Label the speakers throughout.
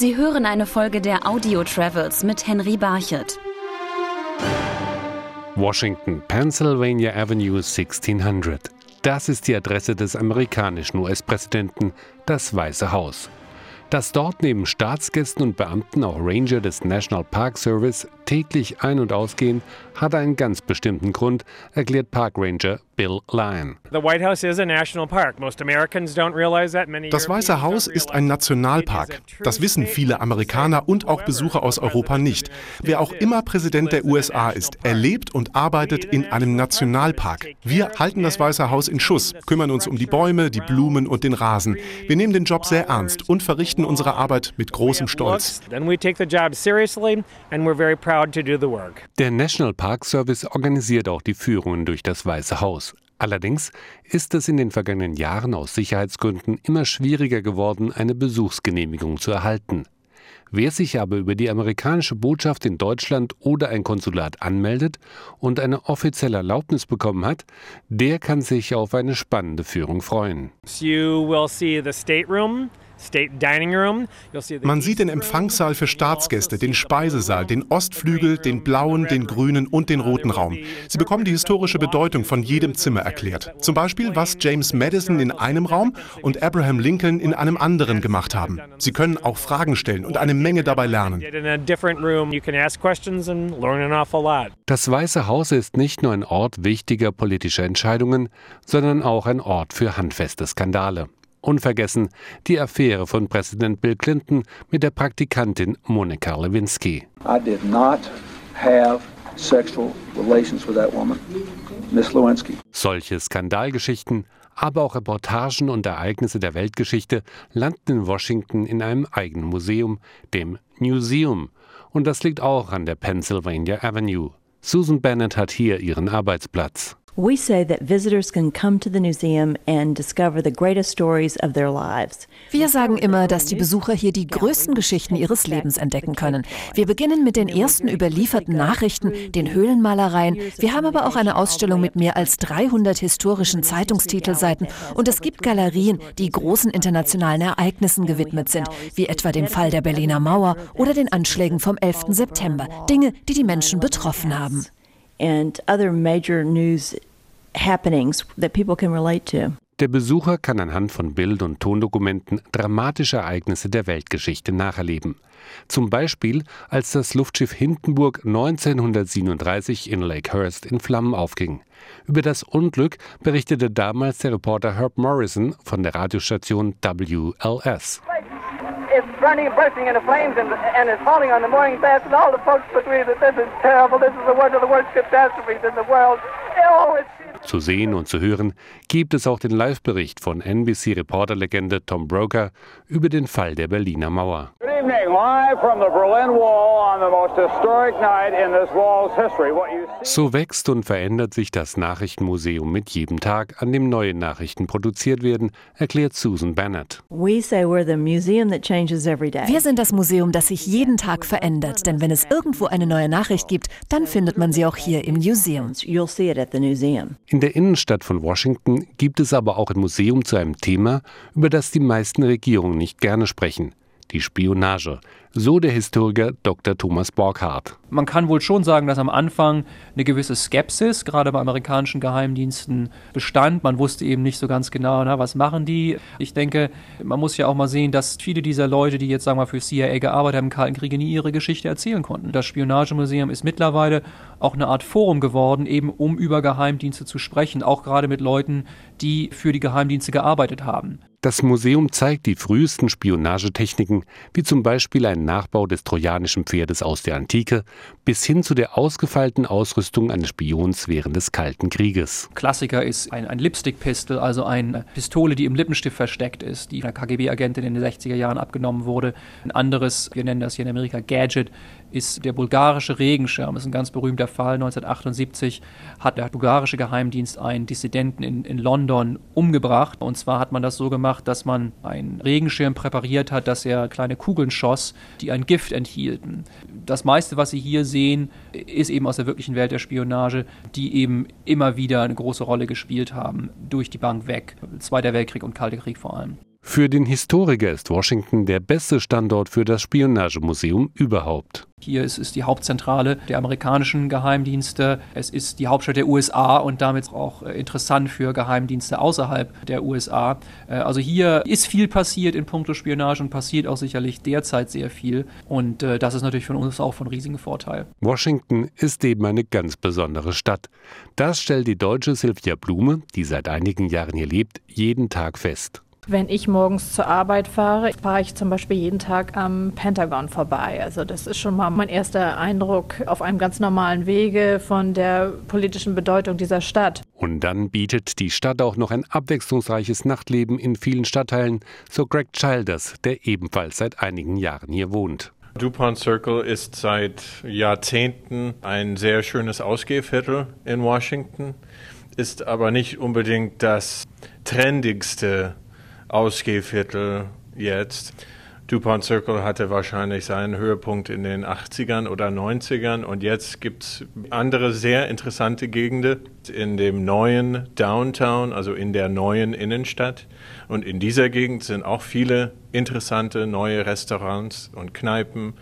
Speaker 1: Sie hören eine Folge der Audio Travels mit Henry Barchet.
Speaker 2: Washington, Pennsylvania Avenue 1600. Das ist die Adresse des amerikanischen US-Präsidenten, das Weiße Haus. Dass dort neben Staatsgästen und Beamten auch Ranger des National Park Service täglich ein- und ausgehen, hat einen ganz bestimmten Grund, erklärt Park Ranger Bill Lyon.
Speaker 3: Das
Speaker 4: Weiße Haus ist ein Nationalpark. Das wissen viele Amerikaner und auch Besucher aus Europa nicht. Wer auch immer Präsident der USA ist, er lebt und arbeitet in einem Nationalpark. Wir halten das Weiße Haus in Schuss, kümmern uns um die Bäume, die Blumen und den Rasen. Wir nehmen den Job sehr ernst und verrichten unsere Arbeit mit großem Stolz.
Speaker 2: Der National Park Service organisiert auch die Führungen durch das Weiße Haus. Allerdings ist es in den vergangenen Jahren aus Sicherheitsgründen immer schwieriger geworden, eine Besuchsgenehmigung zu erhalten. Wer sich aber über die amerikanische Botschaft in Deutschland oder ein Konsulat anmeldet und eine offizielle Erlaubnis bekommen hat, der kann sich auf eine spannende Führung freuen.
Speaker 3: You will see the state.
Speaker 4: Man sieht den Empfangssaal für Staatsgäste, den Speisesaal, den Ostflügel, den blauen, den grünen und den roten Raum. Sie bekommen die historische Bedeutung von jedem Zimmer erklärt. Zum Beispiel, was James Madison in einem Raum und Abraham Lincoln in einem anderen gemacht haben. Sie können auch Fragen stellen und eine Menge dabei lernen.
Speaker 2: Das Weiße Haus ist nicht nur ein Ort wichtiger politischer Entscheidungen, sondern auch ein Ort für handfeste Skandale. Unvergessen die Affäre von Präsident Bill Clinton mit der Praktikantin Monika Lewinsky. I did not have sexual relations with that woman, Miss Lewinsky. Solche Skandalgeschichten, aber auch Reportagen und Ereignisse der Weltgeschichte landen in Washington in einem eigenen Museum, dem Museum. Und das liegt auch an der Pennsylvania Avenue. Susan Bennett hat hier ihren Arbeitsplatz.
Speaker 5: We say that visitors can come to the museum and discover the greatest stories of their lives.
Speaker 6: Wir sagen immer, dass die Besucher hier die größten Geschichten ihres Lebens entdecken können. Wir beginnen mit den ersten überlieferten Nachrichten, den Höhlenmalereien. Wir haben aber auch eine Ausstellung mit mehr als 300 historischen Zeitungstitelseiten und es gibt Galerien, die großen internationalen Ereignissen gewidmet sind, wie etwa dem Fall der Berliner Mauer oder den Anschlägen vom 11. September, Dinge, die die Menschen betroffen haben
Speaker 5: and other major news happenings that people can relate to.
Speaker 2: Der Besucher kann anhand von Bild- und Tondokumenten dramatische Ereignisse der Weltgeschichte nacherleben. Zum Beispiel, als das Luftschiff Hindenburg 1937 in Lakehurst in Flammen aufging. Über das Unglück berichtete damals der Reporter Herb Morrison von der Radiostation WLS. It's burning bursting into flames and, and is falling on the morning fast, and all the folks agree that this is terrible. This is one of the worst catastrophes in the world. Zu sehen und zu hören gibt es auch den Live-Bericht von NBC-Reporterlegende Tom Broker über den Fall der Berliner Mauer. So wächst und verändert sich das Nachrichtenmuseum mit jedem Tag, an dem neue Nachrichten produziert werden, erklärt Susan Bennett.
Speaker 6: Wir sind das Museum, das sich jeden Tag verändert, denn wenn es irgendwo eine neue Nachricht gibt, dann findet man sie auch hier im Museum.
Speaker 2: In der Innenstadt von Washington gibt es aber auch ein Museum zu einem Thema, über das die meisten Regierungen nicht gerne sprechen, die Spionage. So der Historiker Dr. Thomas Borghardt.
Speaker 7: Man kann wohl schon sagen, dass am Anfang eine gewisse Skepsis, gerade bei amerikanischen Geheimdiensten, bestand. Man wusste eben nicht so ganz genau, na, was machen die. Ich denke, man muss ja auch mal sehen, dass viele dieser Leute, die jetzt sagen wir für CIA gearbeitet haben im Kalten Krieg, nie ihre Geschichte erzählen konnten. Das Spionagemuseum ist mittlerweile auch eine Art Forum geworden, eben um über Geheimdienste zu sprechen, auch gerade mit Leuten, die für die Geheimdienste gearbeitet haben.
Speaker 2: Das Museum zeigt die frühesten Spionagetechniken, wie zum Beispiel ein Nachbau des trojanischen Pferdes aus der Antike, bis hin zu der ausgefeilten Ausrüstung eines Spions während des Kalten Krieges.
Speaker 7: Klassiker ist ein, ein Lipstick-Pistol, also eine Pistole, die im Lippenstift versteckt ist, die einer KGB-Agentin in den 60er Jahren abgenommen wurde. Ein anderes, wir nennen das hier in Amerika Gadget, ist der bulgarische Regenschirm. Das ist ein ganz berühmter Fall. 1978 hat der bulgarische Geheimdienst einen Dissidenten in, in London umgebracht. Und zwar hat man das so gemacht, dass man einen Regenschirm präpariert hat, dass er kleine Kugeln schoss, die ein Gift enthielten. Das meiste, was Sie hier sehen, ist eben aus der wirklichen Welt der Spionage, die eben immer wieder eine große Rolle gespielt haben, durch die Bank weg. Zweiter Weltkrieg und Kalter Krieg vor allem.
Speaker 2: Für den Historiker ist Washington der beste Standort für das Spionagemuseum überhaupt.
Speaker 7: Hier ist, ist die Hauptzentrale der amerikanischen Geheimdienste. Es ist die Hauptstadt der USA und damit auch äh, interessant für Geheimdienste außerhalb der USA. Äh, also hier ist viel passiert in puncto Spionage und passiert auch sicherlich derzeit sehr viel. Und äh, das ist natürlich für uns auch von riesigem Vorteil.
Speaker 2: Washington ist eben eine ganz besondere Stadt. Das stellt die deutsche Sylvia Blume, die seit einigen Jahren hier lebt, jeden Tag fest.
Speaker 8: Wenn ich morgens zur Arbeit fahre, fahre ich zum Beispiel jeden Tag am Pentagon vorbei. Also das ist schon mal mein erster Eindruck auf einem ganz normalen Wege von der politischen Bedeutung dieser Stadt.
Speaker 2: Und dann bietet die Stadt auch noch ein abwechslungsreiches Nachtleben in vielen Stadtteilen, so Greg Childers, der ebenfalls seit einigen Jahren hier wohnt.
Speaker 9: DuPont Circle ist seit Jahrzehnten ein sehr schönes Ausgehviertel in Washington, ist aber nicht unbedingt das trendigste Ausgehviertel jetzt. DuPont Circle hatte wahrscheinlich seinen Höhepunkt in den 80ern oder 90ern und jetzt gibt es andere sehr interessante Gegenden in dem neuen Downtown, also in der neuen Innenstadt. Und in dieser Gegend sind auch viele interessante neue Restaurants und Kneipen.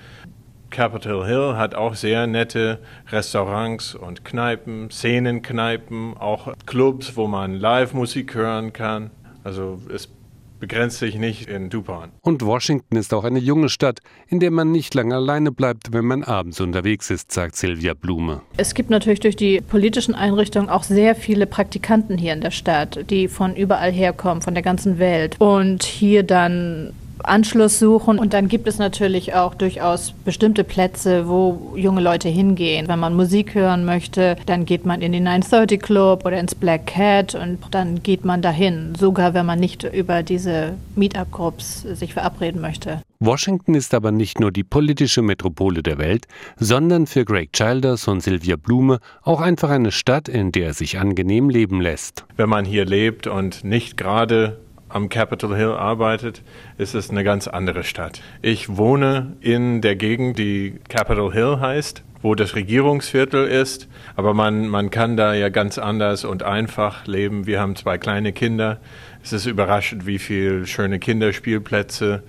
Speaker 9: Capitol Hill hat auch sehr nette Restaurants und Kneipen, Szenenkneipen, auch Clubs, wo man Live-Musik hören kann. Also es begrenzt sich nicht in DuPont.
Speaker 2: Und Washington ist auch eine junge Stadt, in der man nicht lange alleine bleibt, wenn man abends unterwegs ist, sagt Silvia Blume.
Speaker 8: Es gibt natürlich durch die politischen Einrichtungen auch sehr viele Praktikanten hier in der Stadt, die von überall herkommen, von der ganzen Welt und hier dann Anschluss suchen. Und dann gibt es natürlich auch durchaus bestimmte Plätze, wo junge Leute hingehen. Wenn man Musik hören möchte, dann geht man in den 930 Club oder ins Black Cat und dann geht man dahin, sogar wenn man nicht über diese Meetup-Groups sich verabreden möchte.
Speaker 2: Washington ist aber nicht nur die politische Metropole der Welt, sondern für Greg Childers und Sylvia Blume auch einfach eine Stadt, in der es sich angenehm leben lässt.
Speaker 9: Wenn man hier lebt und nicht gerade am Capitol Hill arbeitet, ist es eine ganz andere Stadt. Ich wohne in der Gegend, die Capitol Hill heißt, wo das Regierungsviertel ist, aber man, man kann da ja ganz anders und einfach leben. Wir haben zwei kleine Kinder. Es ist überraschend, wie viele schöne Kinderspielplätze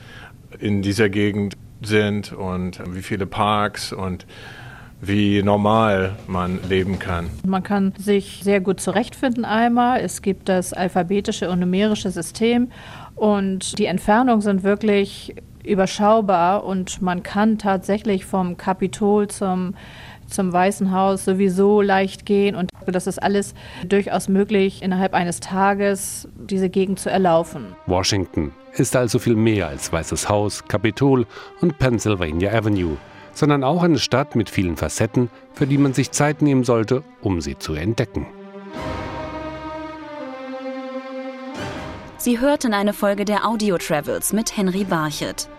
Speaker 9: in dieser Gegend sind und wie viele Parks und wie normal man leben kann.
Speaker 8: Man kann sich sehr gut zurechtfinden einmal. Es gibt das alphabetische und numerische System und die Entfernungen sind wirklich überschaubar und man kann tatsächlich vom Kapitol zum zum Weißen Haus sowieso leicht gehen und das ist alles durchaus möglich, innerhalb eines Tages diese Gegend zu erlaufen.
Speaker 2: Washington ist also viel mehr als Weißes Haus, Kapitol und Pennsylvania Avenue sondern auch eine Stadt mit vielen Facetten, für die man sich Zeit nehmen sollte, um sie zu entdecken.
Speaker 1: Sie hörten eine Folge der Audio Travels mit Henry Barchet.